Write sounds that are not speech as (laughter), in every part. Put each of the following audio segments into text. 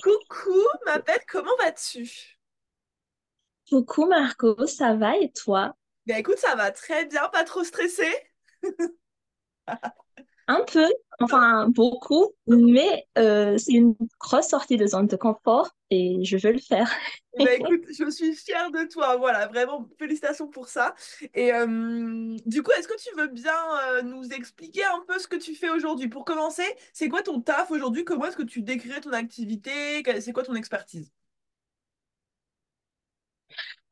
Coucou, ma belle, comment vas-tu? Coucou Marco, ça va et toi? Ben écoute, ça va très bien, pas trop stressé. Un peu, enfin beaucoup, mais euh, c'est une grosse sortie de zone de confort et je veux le faire. Ben (laughs) écoute, je suis fière de toi, voilà, vraiment, félicitations pour ça. Et euh, du coup, est-ce que tu veux bien euh, nous expliquer un peu ce que tu fais aujourd'hui? Pour commencer, c'est quoi ton taf aujourd'hui? Comment est-ce que tu décrirais ton activité? C'est quoi ton expertise?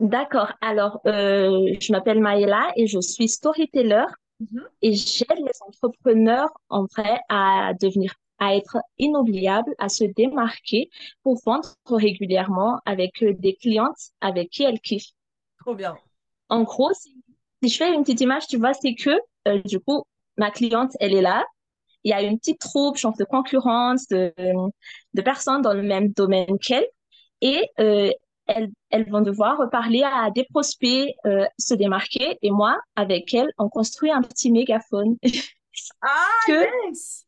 D'accord, alors je m'appelle Maëla et je suis storyteller Mhm. et j'aide les entrepreneurs en vrai à devenir, à être inoubliables, à se démarquer pour vendre régulièrement avec euh, des clientes avec qui elles kiffent. Trop bien. En gros, si, si je fais une petite image, tu vois, c'est que euh, du coup, ma cliente, elle est là. Il y a une petite troupe, genre de concurrence, de, de personnes dans le même domaine qu'elle. Et euh, elles, elles vont devoir parler à des prospects, euh, se démarquer. Et moi, avec elles, on construit un petit mégaphone Ah, (laughs) que, yes!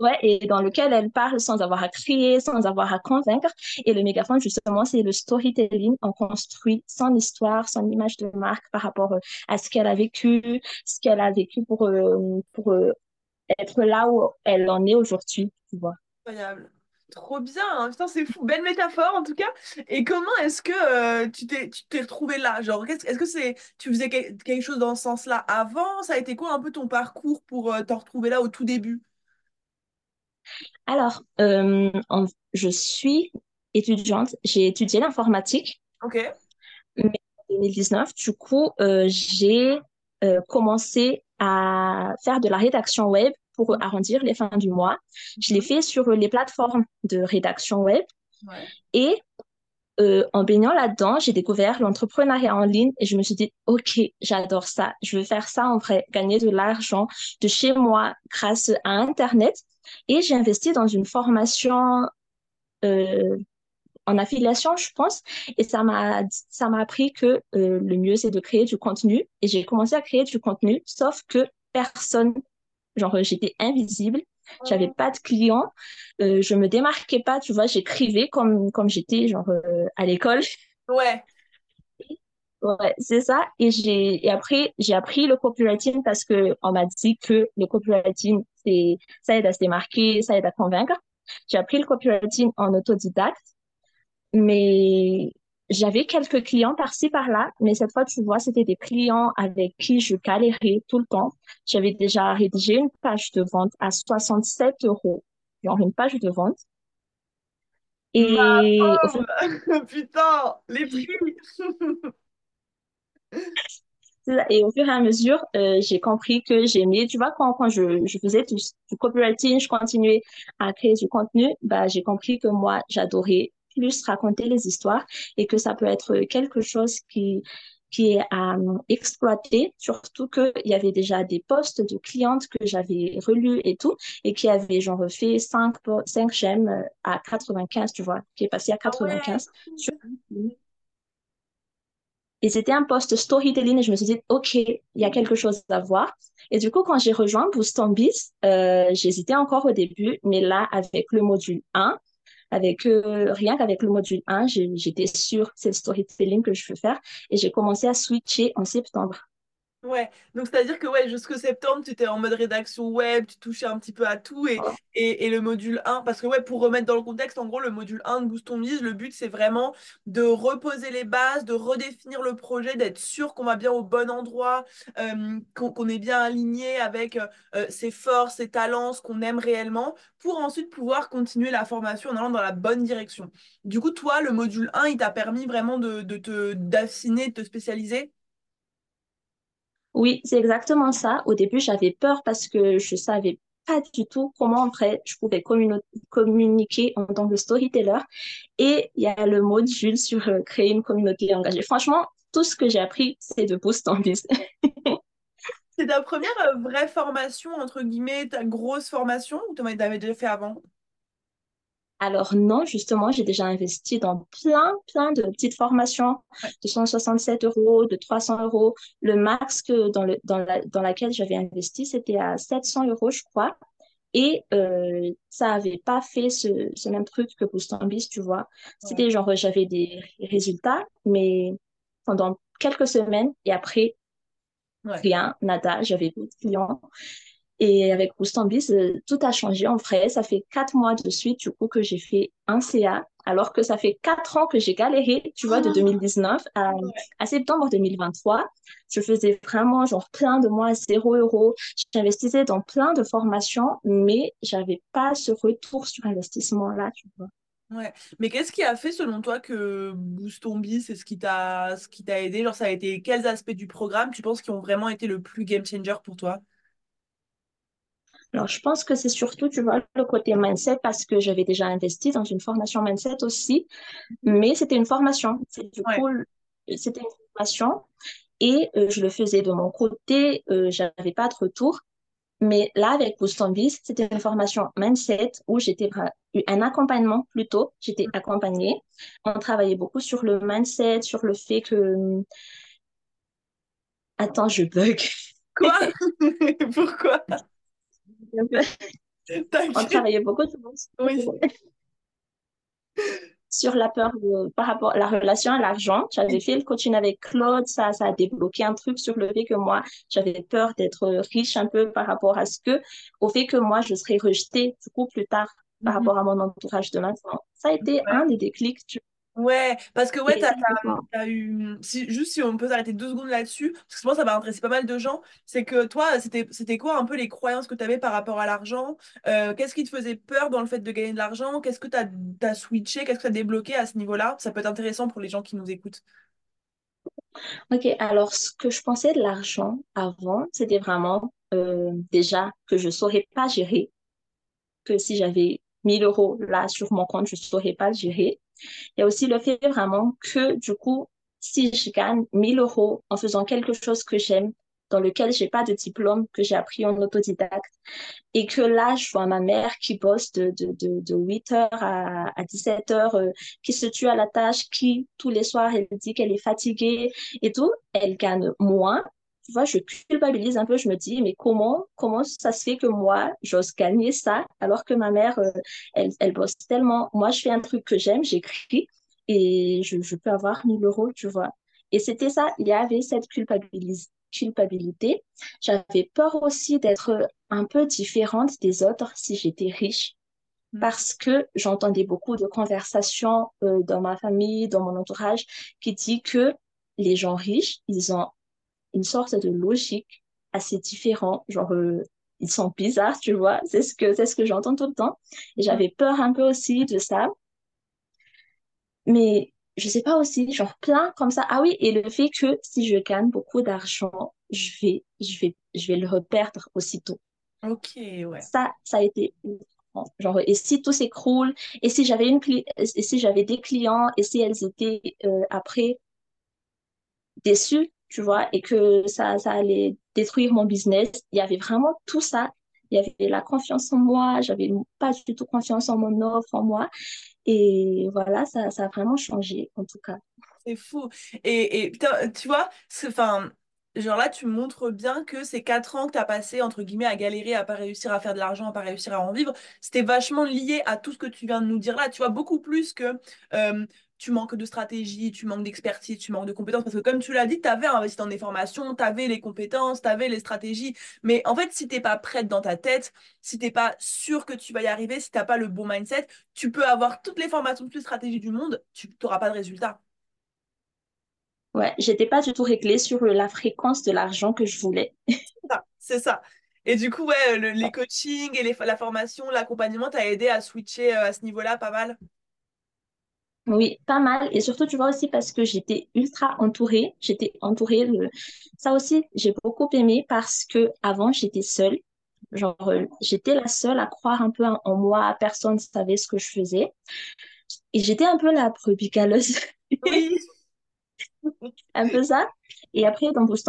ouais, et dans lequel elles parlent sans avoir à crier, sans avoir à convaincre. Et le mégaphone, justement, c'est le storytelling. On construit son histoire, son image de marque par rapport euh, à ce qu'elle a vécu, ce qu'elle a vécu pour, euh, pour être là où elle en est aujourd'hui, tu vois. Incroyable. Trop bien, hein. Putain, c'est fou. Belle métaphore en tout cas. Et comment est-ce que euh, tu t'es tu t'es retrouvé là? Genre, est-ce que c'est tu faisais quel- quelque chose dans ce sens-là avant? Ça a été quoi un peu ton parcours pour euh, t'en retrouver là au tout début? Alors, euh, en- je suis étudiante, j'ai étudié l'informatique, Ok. mais en 2019, du coup, j'ai commencé à faire de la rédaction web pour arrondir les fins du mois. Je l'ai Mhm. fait sur les plateformes de rédaction web Ouais. et euh, en baignant là-dedans, j'ai découvert l'entrepreneuriat en ligne et je me suis dit, OK, j'adore ça. Je veux faire ça en vrai, gagner de l'argent de chez moi grâce à Internet. Et j'ai investi dans une formation euh, en affiliation, je pense. Et ça m'a, ça m'a appris que euh, le mieux, c'est de créer du contenu. Et j'ai commencé à créer du contenu, sauf que personne, genre, j'étais invisible. J'avais pas de clients, euh, je me démarquais pas, tu vois, j'écrivais comme comme j'étais genre euh, à l'école. Ouais. Ouais, c'est ça. Et j'ai et après j'ai appris le copywriting parce que on m'a dit que le copywriting c'est ça aide à se démarquer, ça aide à convaincre. J'ai appris le copywriting en autodidacte mais j'avais quelques clients par-ci, par-là, mais cette fois, tu vois, c'était des clients avec qui je galérais tout le temps. J'avais déjà rédigé une page de vente à 67 euros, genre une page de vente. Ma Et pomme! (laughs) Putain, les prix! et au fur et à mesure, euh, j'ai compris que j'aimais, tu vois, quand, quand je, je faisais du, du copywriting, je continuais à créer du contenu, bah, j'ai compris que moi, j'adorais plus raconter les histoires et que ça peut être quelque chose qui, qui est à euh, exploiter, surtout qu'il y avait déjà des posts de clientes que j'avais relus et tout, et qui avaient genre fait 5, 5 j'aime euh, à 95, tu vois, qui est passé à Ah ouais, 95 sur et c'était un post storytelling et je me suis dit, OK, il y a quelque chose à voir. Et du coup, quand j'ai rejoint Boost on Biz, euh, j'hésitais encore au début, mais là, avec le module 1, avec euh, rien qu'avec le module 1, j'ai- j'étais que c'est le storytelling que je veux faire et j'ai commencé à switcher en septembre. Ouais, donc c'est-à-dire que ouais, jusqu'au septembre, tu étais en mode rédaction web, tu touchais un petit peu à tout et, et, et le module un parce que ouais, pour remettre dans le contexte, en gros, le module un de Boost Mise, le but c'est vraiment de reposer les bases, de redéfinir le projet, d'être sûr qu'on va bien au bon endroit, euh, qu'on est bien aligné avec euh, ses forces, ses talents, ce qu'on aime réellement, pour ensuite pouvoir continuer la formation en allant dans la bonne direction. Du coup, toi, le module un il t'a permis vraiment de, de te d'affiner, de te spécialiser? Oui, c'est exactement ça. Au début, j'avais peur parce que je savais pas du tout comment en vrai je pouvais communiquer en tant que storyteller. Et il y a le module sur euh, créer une communauté engagée. Franchement, tout ce que j'ai appris, c'est de Boost en Biz. (laughs) C'est ta première euh, vraie formation, entre guillemets, ta grosse formation, ou tu en avais déjà fait avant? Alors non, justement, j'ai déjà investi dans plein, plein de petites formations de 167 euros, de 300 euros. Le max que dans le, dans la, dans laquelle j'avais investi, c'était à 700 euros, je crois. Et euh, ça avait pas fait ce, ce même truc que Boost Ambis, tu vois. C'était genre, j'avais des résultats, mais pendant quelques semaines, et après, rien, nada, j'avais pas de clients. Et avec Boostambis, euh, tout a changé en vrai. Ça fait quatre mois de suite, du coup, que j'ai fait un CA, alors que ça fait quatre ans que j'ai galéré, tu vois, de 2019 à, à, septembre 2023. Je faisais vraiment, genre, plein de mois à zéro euro. J'investissais dans plein de formations, mais j'avais pas ce retour sur investissement-là, tu vois. Ouais, mais qu'est-ce qui a fait selon toi que Boostombi, c'est ce qui t'a ce qui t'a aidé? Genre, ça a été quels aspects du programme tu penses qui ont vraiment été le plus game changer pour toi? Alors, je pense que c'est surtout, tu vois, le côté mindset parce que j'avais déjà investi dans une formation mindset aussi, mais c'était une formation. Du coup, c'était une formation et euh, je le faisais de mon côté, euh, j'avais pas de retour. Mais là, avec Boost c'était une formation mindset où j'étais un accompagnement plutôt. J'étais accompagnée. On travaillait beaucoup sur le mindset, sur le fait que. Attends, je bug. Quoi? (laughs) Pourquoi? (laughs) On travaillait beaucoup oui. (laughs) sur la peur par rapport à la relation à l'argent. J'avais fait le coaching avec Claude, ça, ça a débloqué un truc sur le fait que moi, j'avais peur d'être riche un peu par rapport à ce que, au fait que moi, je serais rejetée du coup plus tard par mhm. rapport à mon entourage de maintenant. Ça a été un des déclics. Tu Ouais, parce que ouais, t'as, as, eu. Si, juste si on peut s'arrêter deux secondes là-dessus, parce que moi ça m'a intéressé pas mal de gens, c'est que toi, c'était, c'était quoi un peu les croyances que tu avais par rapport à l'argent? Euh, Qu'est-ce qui te faisait peur dans le fait de gagner de l'argent? Qu'est-ce que tu as, switché? Qu'est-ce que tu as débloqué à ce niveau-là? Ça peut être intéressant pour les gens qui nous écoutent. Ok, alors ce que je pensais de l'argent avant, c'était vraiment euh, déjà que je ne saurais pas gérer, que si j'avais 1000 euros là sur mon compte, je ne saurais pas le gérer. Il y a aussi le fait vraiment que, du coup, si je gagne 1000 euros en faisant quelque chose que j'aime, dans lequel j'ai pas de diplôme, que j'ai appris en autodidacte, et que là, je vois ma mère qui bosse de, de, de, de 8 heures à, à 17 heures, euh, qui se tue à la tâche, qui tous les soirs, elle dit qu'elle est fatiguée et tout, elle gagne moins, tu vois, je culpabilise un peu, je me dis, mais comment, comment ça se fait que moi, j'ose gagner ça, alors que ma mère, euh, elle, elle bosse tellement. Moi, je fais un truc que j'aime, j'écris, et je, je, peux avoir 1000 euros, tu vois. Et c'était ça, il y avait cette culpabilis culpabilité. J'avais peur aussi d'être un peu différente des autres si j'étais riche mm. parce que j'entendais beaucoup de conversations euh, dans ma famille, dans mon entourage, qui dit que les gens riches, ils ont une sorte de logique assez différente, genre euh, ils sont bizarres, tu vois, c'est ce que c'est ce que j'entends tout le temps et j'avais peur un peu aussi de ça. Mais je sais pas aussi, genre plein comme ça. Ah oui, et le fait que si je gagne beaucoup d'argent, je vais je vais je vais le reperdre aussitôt. OK, ouais. Ça ça a été genre et si tout s'écroule et si j'avais une et si j'avais des clients et si elles étaient euh, après déçues tu vois, et que ça, allait détruire mon business. Il y avait vraiment tout ça. Il y avait la confiance en moi, j'avais pas du tout confiance en mon offre, en moi. Et voilà, ça, a vraiment changé, en tout cas. C'est fou. Et, et tu vois, enfin, genre là, tu montres bien que ces quatre ans que tu as passé, entre guillemets, à galérer, à pas réussir à faire de l'argent, à pas réussir à en vivre, c'était vachement lié à tout ce que tu viens de nous dire là. Tu vois, beaucoup plus que euh, tu manques de stratégie, tu manques d'expertise, tu manques de compétences. Parce que comme tu l'as dit, tu avais investi dans des formations, tu avais les compétences, tu avais les stratégies. Mais en fait, si tu n'es pas prête dans ta tête, si tu n'es pas sûr que tu vas y arriver, si tu n'as pas le bon mindset, tu peux avoir toutes les formations, toutes les stratégies du monde, tu n'auras pas de résultat. Ouais, j'étais pas du tout réglée sur la fréquence de l'argent que je voulais. (laughs) c'est ça. Et du coup, ouais, les coachings et les, la formation, l'accompagnement t'a aidé à switcher euh, à ce niveau-là pas mal? Oui, pas mal. Et surtout, tu vois aussi parce que j'étais ultra entourée. J'étais entourée. De... Ça aussi, j'ai beaucoup aimé parce que avant, j'étais seule. Genre, euh, j'étais la seule à croire un peu en moi. Personne ne savait ce que je faisais. Et j'étais un peu la brebis. Oui. (laughs) un peu ça. Et après, dans Boost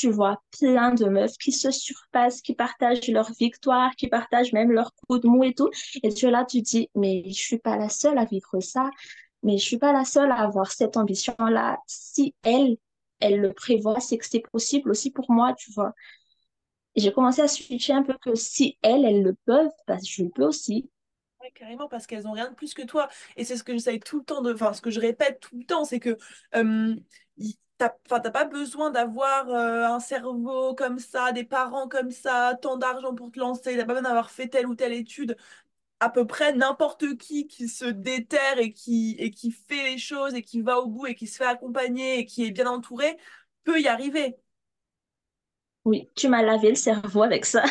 tu vois plein de meufs qui se surpassent, qui partagent leur victoire, qui partagent même leurs coups de mou et tout. Et tu là, tu dis, mais je suis pas la seule à vivre ça, mais je suis pas la seule à avoir cette ambition-là. Si elle, elle le prévoit, c'est que c'est possible aussi pour moi, tu vois. J'ai commencé à switcher un peu que si elles, elles le peuvent, bah, je le peux aussi. Ouais, carrément, parce qu'elles ont rien de plus que toi. Et c'est ce que j'essaye tout le temps de. Enfin, ce que je répète tout le temps, c'est que euh, y- enfin, t'as pas besoin d'avoir euh, un cerveau comme ça, des parents comme ça, tant d'argent pour te lancer, t'as pas besoin d'avoir fait telle ou telle étude. À peu près n'importe qui qui se déterre et qui, et qui fait les choses et qui va au bout et qui se fait accompagner et qui est bien entouré peut y arriver. Oui, tu m'as lavé le cerveau avec ça.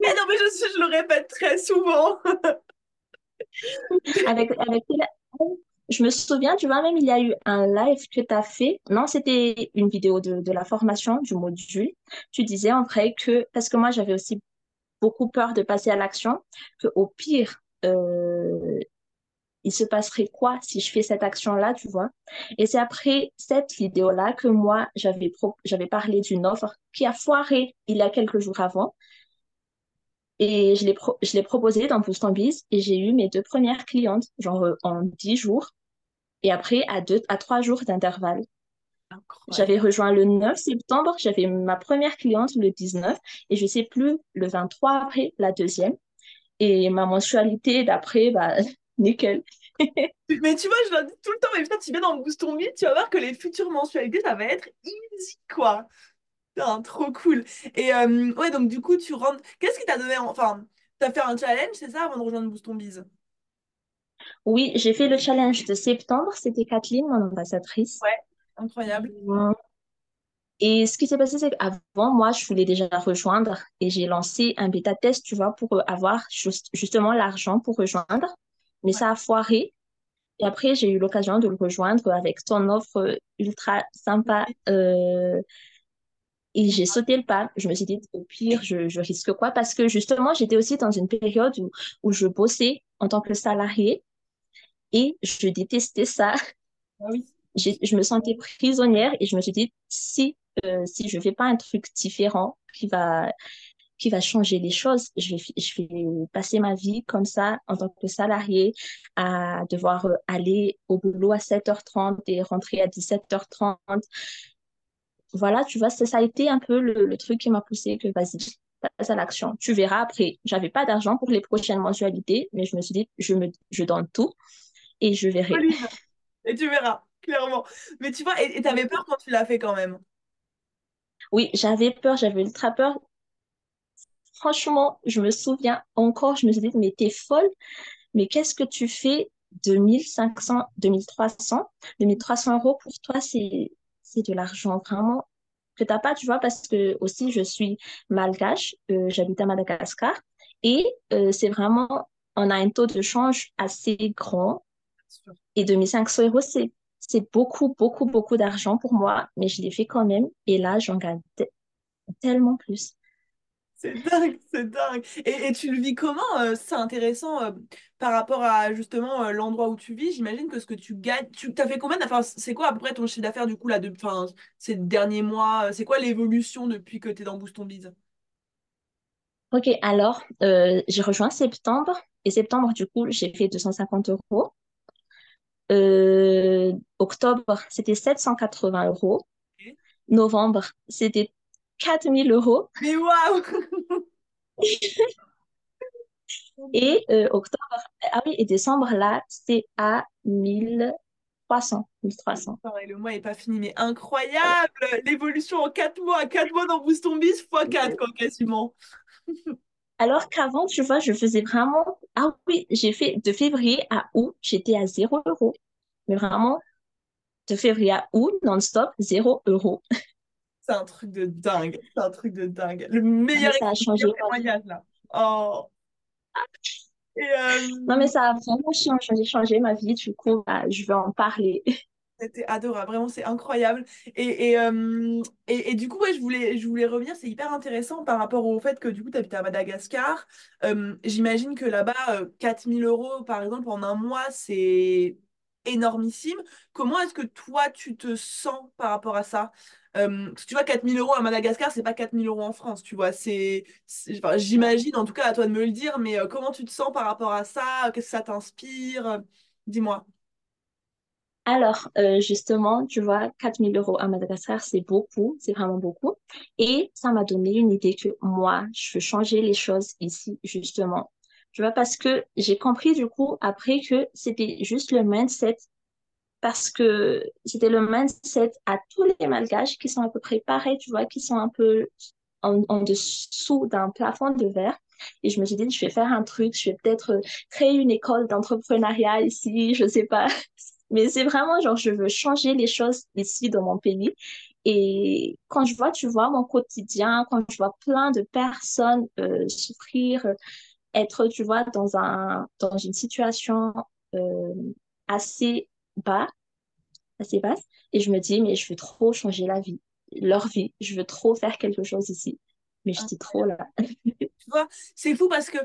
Mais non, mais je, je le répète très souvent. (laughs) Avec, avec, je me souviens, tu vois, même il y a eu un live que tu as fait. Non, c'était une vidéo de, de la formation du module. Tu disais en vrai que, parce que moi j'avais aussi beaucoup peur de passer à l'action, que au pire, euh, il se passerait quoi si je fais cette action-là, tu vois? Et c'est après cette vidéo-là que moi, j'avais j'avais parlé d'une offre qui a foiré il y a quelques jours avant. Et je l'ai pro- proposée dans Boost en Biz et j'ai eu mes deux premières clientes, genre euh, en dix jours. Et après, à deux, à trois jours d'intervalle. J'avais rejoint le 9 septembre, j'avais ma première cliente le 19 et je sais plus, le 23 après, la deuxième. Et ma mensualité d'après, bah, (laughs) nickel. (laughs) Mais tu vois, je leur dis tout le temps, mais putain, tu viens dans Boost ton tu vas voir que les futures mensualités, ça va être easy, quoi. Putain, trop cool. Et euh, ouais, donc du coup, tu rentres. Qu'est-ce qui t'a donné. en- Enfin, t'as fait un challenge, c'est ça, avant de rejoindre Boost ton Biz? Oui, j'ai fait le challenge de septembre, c'était Kathleen, mon ambassadrice. Ouais, incroyable. Euh, Et ce qui s'est passé, c'est qu'avant, moi, je voulais déjà rejoindre et j'ai lancé un bêta test, tu vois, pour euh, avoir juste- justement l'argent pour rejoindre. Mais Ouais. ça a foiré. Et après, j'ai eu l'occasion de le rejoindre avec ton offre ultra sympa. euh, et j'ai sauté le pas. Je me suis dit, au pire, je, je risque quoi? Parce que justement, j'étais aussi dans une période où, où je bossais en tant que salarié et je détestais ça. Ah oui. Je me sentais prisonnière et je me suis dit, si, euh, si je fais pas un truc différent qui va, qui va changer les choses, je vais, je vais passer ma vie comme ça en tant que salarié à devoir euh, aller au boulot à 7h30 et rentrer à 17h30. Voilà, tu vois, ça, ça a été un peu le, le truc qui m'a poussé que vas-y, passe à l'action. Tu verras après. J'avais pas d'argent pour les prochaines mensualités, mais je me suis dit, je me, je donne tout et je verrai. Et tu verras, clairement. Mais tu vois, et et t'avais peur quand tu l'as fait quand même. Oui, j'avais peur, j'avais ultra peur. Franchement, je me souviens encore, je me suis dit, mais t'es folle, mais qu'est-ce que tu fais de 1500, 2300, 2300 euros pour toi, c'est, c'est de l'argent vraiment que t'as pas, tu vois, parce que aussi je suis malgache, euh, j'habite à Madagascar et euh, c'est vraiment, on a un taux de change assez grand et 2500 euros, c'est, c'est beaucoup, beaucoup, beaucoup d'argent pour moi, mais je l'ai fait quand même et là, j'en gagne te- tellement plus. C'est dingue, c'est dingue. Et, et tu le vis comment? euh, c'est intéressant euh, par rapport à justement euh, l'endroit où tu vis? J'imagine que ce que tu gagnes, tu t'as fait combien d'affaires? C'est quoi à peu près ton chiffre d'affaires du coup là de, enfin, ces derniers mois? C'est quoi l'évolution depuis que tu es dans Boost Biz? Ok, alors, j'ai rejoint septembre et septembre, du coup, j'ai fait 250 euros. Octobre, c'était 780 euros. Novembre, c'était 4000 euros. Mais waouh! (laughs) Et euh, octobre, ah oui, et décembre, là, c'est à 1300. 1300. Pareil, le mois est pas fini, mais incroyable! L'évolution en 4 mois, 4 mois dans Boost Ton Biz fois 4 quoi, quasiment. (laughs) Alors qu'avant, tu vois, je faisais vraiment... Ah oui, j'ai fait de février à août, j'étais à zéro euros. Mais vraiment, de février à août, non-stop, zéro euros. (laughs) C'est un truc de dingue, c'est un truc de dingue. Le meilleur, ça a changé meilleur ma vie. témoignage là. Oh! Et, Non, mais euh, ça a vraiment changé, changé ma vie. Du coup, bah, je vais en parler. C'était adorable, vraiment, c'est incroyable. Et, et, euh, et, et du coup, ouais, je voulais, je voulais revenir, c'est hyper intéressant par rapport au fait que du coup, tu habites à Madagascar. Euh, j'imagine que là-bas, euh, 4000 euros, par exemple, en un mois, c'est énormissime. Comment est-ce que toi, tu te sens par rapport à ça? Euh, tu vois, 4000 euros à Madagascar, c'est pas 4000 euros en France, tu vois. C'est, j'imagine, en tout cas, à toi de me le dire, mais euh, comment tu te sens par rapport à ça? Qu'est-ce que ça t'inspire? Dis-moi. Alors, euh, justement, tu vois, 4000 euros à Madagascar, c'est beaucoup, c'est vraiment beaucoup. Et ça m'a donné une idée que moi, je veux changer les choses ici, justement. Tu vois, parce que j'ai compris du coup après que c'était juste le mindset, parce que c'était le mindset à tous les malgaches qui sont à peu près pareils, tu vois, qui sont un peu en, en dessous d'un plafond de verre. Et je me suis dit, je vais faire un truc, je vais peut-être créer une école d'entrepreneuriat ici, je sais pas. (laughs) Mais c'est vraiment genre, je veux changer les choses ici dans mon pays. Et quand je vois, tu vois, mon quotidien, quand je vois plein de personnes euh, souffrir, être, tu vois, dans un, dans une situation euh, assez bas, assez basse, et je me dis, mais je veux trop changer la vie, leur vie, je veux trop faire quelque chose ici. Mais je dis trop là. Tu vois, c'est fou parce que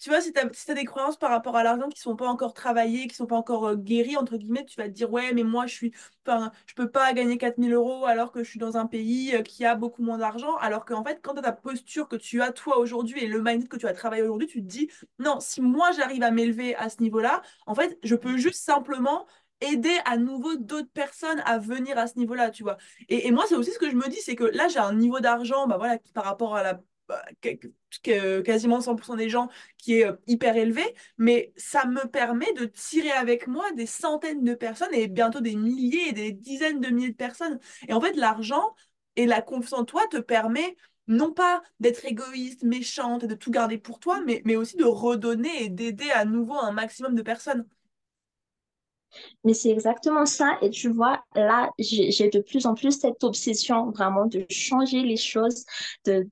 tu vois, si tu as, si des croyances par rapport à l'argent qui sont pas encore travaillées, qui sont pas encore euh, guéries, entre guillemets, tu vas te dire, ouais, mais moi, je suis, je peux pas gagner 4000 euros alors que je suis dans un pays euh, qui a beaucoup moins d'argent. Alors qu'en fait, quand tu as ta posture que tu as toi aujourd'hui et le mindset que tu as travaillé aujourd'hui, tu te dis, non, si moi, j'arrive à m'élever à ce niveau-là, en fait, je peux juste simplement aider à nouveau d'autres personnes à venir à ce niveau-là, tu vois. Et, et moi, c'est aussi ce que je me dis, c'est que là, j'ai un niveau d'argent, bah voilà, qui par rapport à la bah, quasiment 100% des gens qui est euh, hyper élevé, mais ça me permet de tirer avec moi des centaines de personnes et bientôt des milliers et des dizaines de milliers de personnes. Et en fait, l'argent et la confiance en toi te permet non pas d'être égoïste, méchante et de tout garder pour toi, mais, mais aussi de redonner et d'aider à nouveau un maximum de personnes. Mais c'est exactement ça. Et tu vois, là, j'ai de plus en plus cette obsession vraiment de changer les choses, de,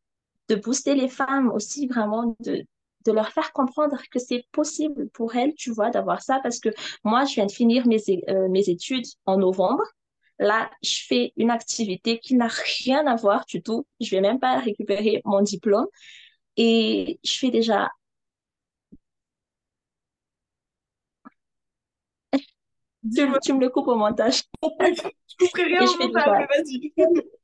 de booster les femmes aussi, vraiment de, de leur faire comprendre que c'est possible pour elles, tu vois, d'avoir ça. Parce que moi, je viens de finir mes, euh, mes études en novembre. Là, je fais une activité qui n'a rien à voir du tout. Je vais même pas récupérer mon diplôme. Et je fais déjà Tu, tu, me le coupes au montage. (laughs) je couperai rien au montage, vas-y. (laughs)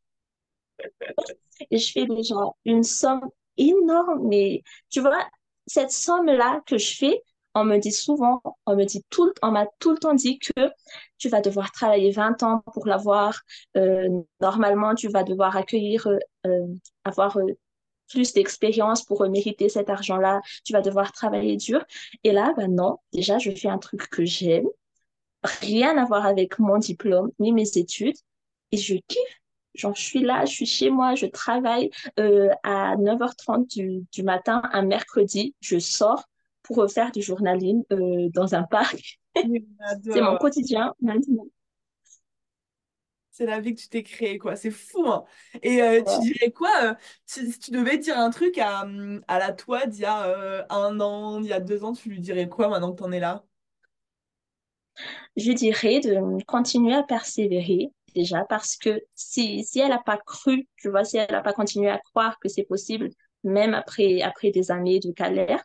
Et je fais déjà une somme énorme, mais tu vois, cette somme-là que je fais, on me dit souvent, on me dit tout, on m'a tout le temps dit que tu vas devoir travailler 20 ans pour l'avoir. Euh, normalement, tu vas devoir accueillir, euh, avoir euh, plus d'expérience pour mériter cet argent-là. Tu vas devoir travailler dur. Et là, ben non, déjà, je fais un truc que j'aime rien à voir avec mon diplôme ni mes études. Et je kiffe. Genre, je suis là, je suis chez moi, je travaille euh, à 9h30 du, du, matin, un mercredi, je sors pour faire du journaling euh, dans un parc. (laughs) c'est mon quotidien maintenant. C'est la vie que tu t'es créée, quoi. C'est fou, hein. Et euh, tu dirais quoi si, tu devais dire un truc à, à la toi d'il y a un an, il y a deux ans, tu lui dirais quoi maintenant que tu en es là? Je dirais de continuer à persévérer déjà parce que si, si elle n'a pas cru, tu vois, si elle n'a pas continué à croire que c'est possible, même après, après des années de galère,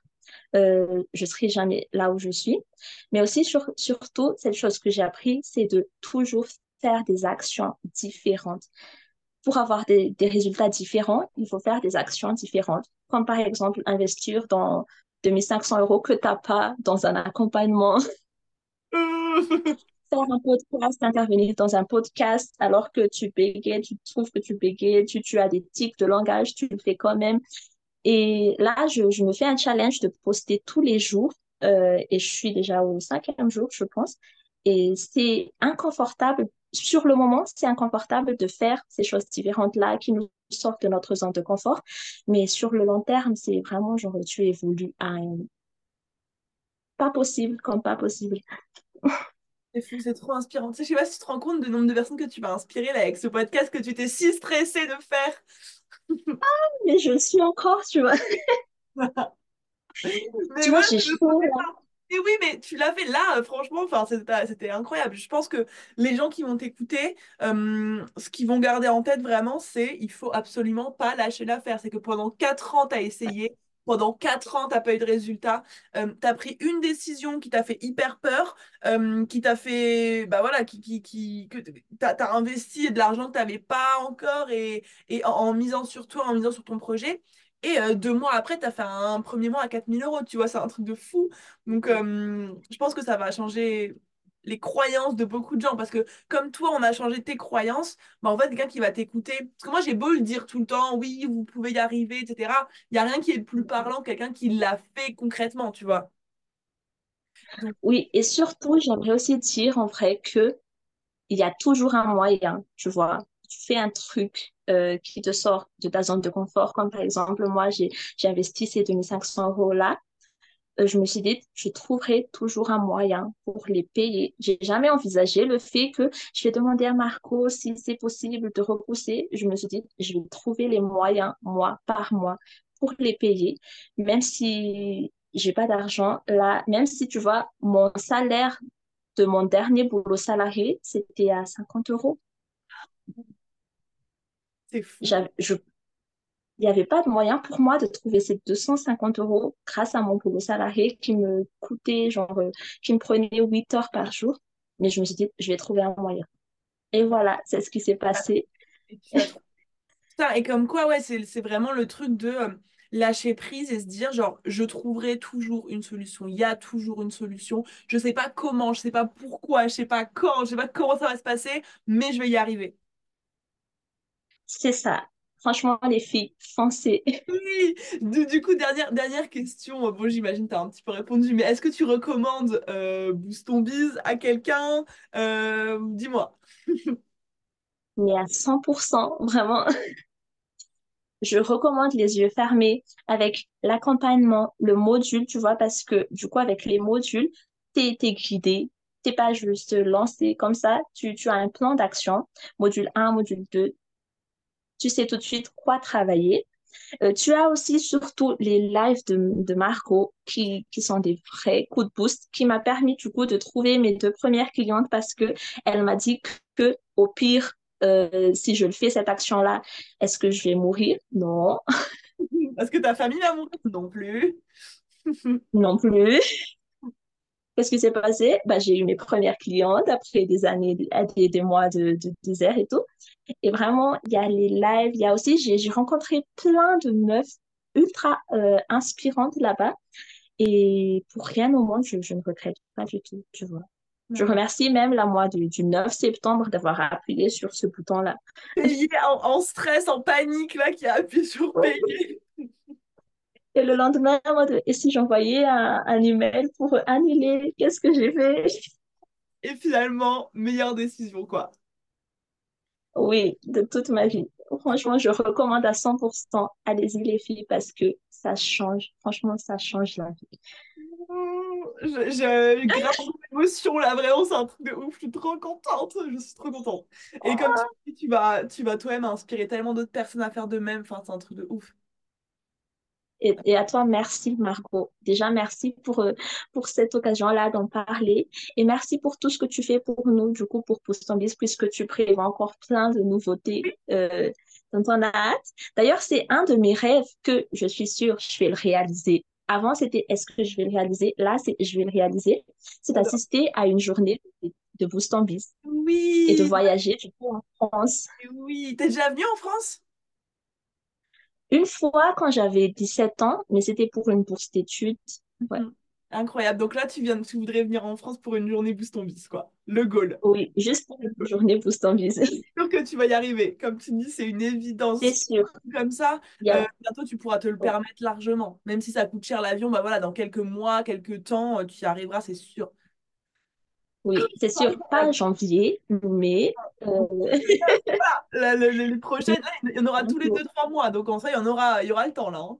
euh, je serai jamais là où je suis. Mais aussi, sur, surtout, cette chose que j'ai appris, c'est de toujours faire des actions différentes. Pour avoir des, résultats différents, il faut faire des actions différentes, comme par exemple investir dans 2500 euros que tu n'as pas dans un accompagnement (laughs) faire un podcast, intervenir dans un podcast alors que tu bégayes, tu trouves que tu bégayes, tu, as des tics de langage, tu le fais quand même. Et là, je, je me fais un challenge de poster tous les jours euh, et je suis déjà au cinquième jour, je pense. Et c'est inconfortable. Sur le moment, c'est inconfortable de faire ces choses différentes-là qui nous sortent de notre zone de confort. Mais sur le long terme, c'est vraiment genre tu évolues à un... Pas possible comme pas possible. (laughs) C'est fou, c'est trop inspirant. Tu sais, je sais pas si tu te rends compte du nombre de personnes que tu vas inspirer là, avec ce podcast que tu t'es si stressée de faire. ah, mais je le suis encore, tu vois. (laughs) mais tu vois, j'ai chaud Mais oui, mais tu l'as fait là, euh, franchement, enfin, c'était incroyable. Je pense que les gens qui vont t'écouter, euh, ce qu'ils vont garder en tête vraiment, c'est il faut absolument pas lâcher l'affaire. C'est que pendant quatre ans, tu as essayé, pendant quatre ans, tu n'as pas eu de résultat. Euh, tu as pris une décision qui t'a fait hyper peur, euh, qui t'a fait. Bah voilà, qui, qui, qui, tu as, investi de l'argent que tu n'avais pas encore et en, misant sur toi, en misant sur ton projet. Et euh, deux mois après, tu as fait un premier mois à 4000 euros. Tu vois, c'est un truc de fou. Donc, je pense que ça va changer les croyances de beaucoup de gens. Parce que comme toi, on a changé tes croyances, bah, en fait, quelqu'un qui va t'écouter. Parce que moi, j'ai beau le dire tout le temps, oui, vous pouvez y arriver, etc. Il n'y a rien qui est plus parlant que quelqu'un qui l'a fait concrètement, tu vois. Oui, et surtout, j'aimerais aussi dire en vrai que il y a toujours un moyen, tu vois. Tu fais un truc euh, qui te sort de ta zone de confort, comme par exemple, moi, j'ai investi ces 2500 euros là. Euh, je me suis dit, je trouverai toujours un moyen pour les payer. J'ai jamais envisagé le fait que je vais demander à Marco si c'est possible de repousser. Je me suis dit, je vais trouver les moyens, mois par mois, pour les payer, même si j'ai pas d'argent. Là, même si tu vois, mon salaire de mon dernier boulot salarié, c'était à 50 euros. C'est fou. Je, il n'y avait pas de moyen pour moi de trouver ces 250 euros grâce à mon boulot salarié qui me coûtait, genre, euh, qui me prenait 8 heures par jour. Mais je me suis dit, je vais trouver un moyen. Et voilà, c'est ce qui s'est passé. Et, comme quoi, ouais, c'est vraiment le truc de euh, lâcher prise et se dire, genre, je trouverai toujours une solution. Il y a toujours une solution. Je ne sais pas comment, je ne sais pas pourquoi, je ne sais pas quand, je ne sais pas comment ça va se passer, mais je vais y arriver. C'est ça. Franchement, les filles, foncez. Oui, du, coup, dernière, dernière question. Bon, j'imagine que tu as un petit peu répondu, mais est-ce que tu recommandes euh, bise à quelqu'un? Euh, Dis-moi. (laughs) mais à 100%, vraiment. (laughs) Je recommande les yeux fermés avec l'accompagnement, le module, tu vois, parce que du coup, avec les modules, tu es, guidé. Tu pas juste lancé comme ça. Tu, tu as un plan d'action, module 1, module 2, tu sais tout de suite quoi travailler. Euh, tu as aussi surtout les lives de, de Marco qui, qui sont des vrais coups de boost qui m'a permis du coup de trouver mes deux premières clientes parce que elle m'a dit que au pire euh, si je le fais cette action là est-ce que je vais mourir? Non. Parce que ta famille va mourir non plus. Non plus Qu'est-ce qui s'est passé? Bah, j'ai eu mes premières clientes après des années, des, des mois de, de désert et tout. Et vraiment, il y a les lives, il y a aussi, j'ai rencontré plein de meufs ultra euh, inspirantes là-bas. Et pour rien au monde, je, ne regrette pas du tout, tu vois. Je remercie même la mois du, du 9 septembre d'avoir appuyé sur ce bouton-là. En, en stress, en panique, là, qui a appuyé sur payer. Et le lendemain, et si j'envoyais un, un email pour annuler, qu'est-ce que j'ai fait? (laughs) Et finalement, meilleure décision, quoi. Oui, de toute ma vie. Franchement, je recommande à 100%. Allez-y, les filles, parce que ça change. Franchement, ça change la vie. J'ai grave (laughs) d'émotion là, vraiment, c'est un truc de ouf. Je suis trop contente. Je suis trop contente. Et comme tu dis, tu vas, tu vas toi-même inspirer tellement d'autres personnes à faire de même. Enfin, c'est un truc de ouf. Et, à toi, merci Margot. Déjà, merci pour, euh, pour cette occasion-là d'en parler. Et merci pour tout ce que tu fais pour nous, du coup, pour Postambis, puisque tu prévois encore plein de nouveautés euh, dont on a hâte. D'ailleurs, c'est un de mes rêves que je suis sûre je vais le réaliser. Avant, c'était est-ce que je vais le réaliser? Là, c'est je vais le réaliser. C'est d'assister à une journée de, de Boost Oui. Et de voyager, du coup, en France. Oui. T'es déjà venu en France? Une fois quand j'avais 17 ans, mais c'était pour une bourse d'études. Ouais. Mhm. Incroyable. Donc là, tu viens, tu voudrais venir en France pour une journée Boost en Bis, quoi. Le goal. Oui, juste pour une journée Boost en. C'est (laughs) sûr que tu vas y arriver. Comme tu dis, c'est une évidence. C'est sûr. Comme ça, euh, bientôt, tu pourras te le permettre largement. Même si ça coûte cher l'avion, bah voilà, dans quelques mois, quelques temps, euh, tu y arriveras, c'est sûr. Oui, c'est sûr, pas janvier, mais. (laughs) Euh... Voilà, les prochaines, il y en aura tous les deux, trois mois. Donc, en ça, il y, en aura, il y aura le temps là. Hein.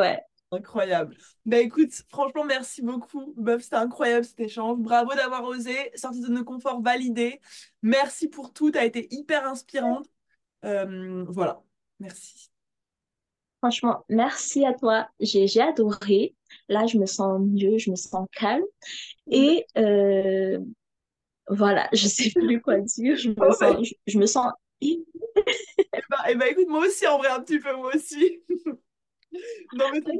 Ouais. Incroyable. Bah écoute, franchement, merci beaucoup. Meuf, c'était incroyable cet échange. Bravo d'avoir osé, sorti de nos conforts, validé. Merci pour tout, tu as été hyper inspirante. Euh, voilà, merci. Franchement, merci à toi. J'ai adoré. Là, je me sens mieux, je me sens calme. Et euh, voilà, je sais (laughs) plus quoi dire. Je me oh, sens, je, me sens. eh ben, eh ben, écoute, moi aussi, en vrai, un petit peu, moi aussi. (laughs) non, mais c'est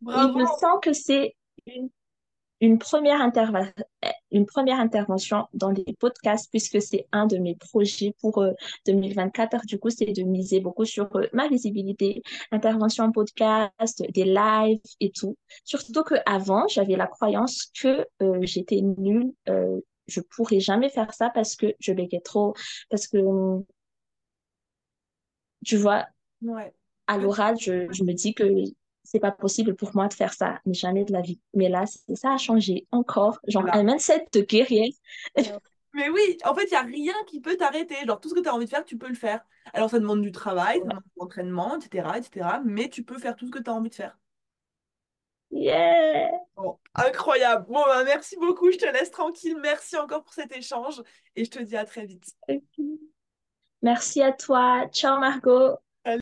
Bravo. Je sens que c'est une, une, première une première intervention dans les podcasts puisque c'est un de mes projets pour 2024. Du coup, c'est de miser beaucoup sur ma visibilité, intervention en podcast, des lives et tout. Surtout qu'avant, j'avais la croyance que j'étais nulle. je pourrais jamais faire ça parce que je bégais trop, parce que tu vois, à l'oral, je, je, me dis que c'est pas possible pour moi de faire ça, mais jamais de la vie. Mais là, ça a changé encore. Genre, un mindset de guerrier. mais oui, en fait, il n'y a rien qui peut t'arrêter. Genre, tout ce que tu as envie de faire, tu peux le faire. Alors, ça demande du travail, ça demande de l'entraînement, etc., etc. Mais tu peux faire tout ce que tu as envie de faire. Yeah! Bon, incroyable. Bon, bah, merci beaucoup. Je te laisse tranquille. Merci encore pour cet échange. Et je te dis à très vite. Merci à toi. Ciao, Margot.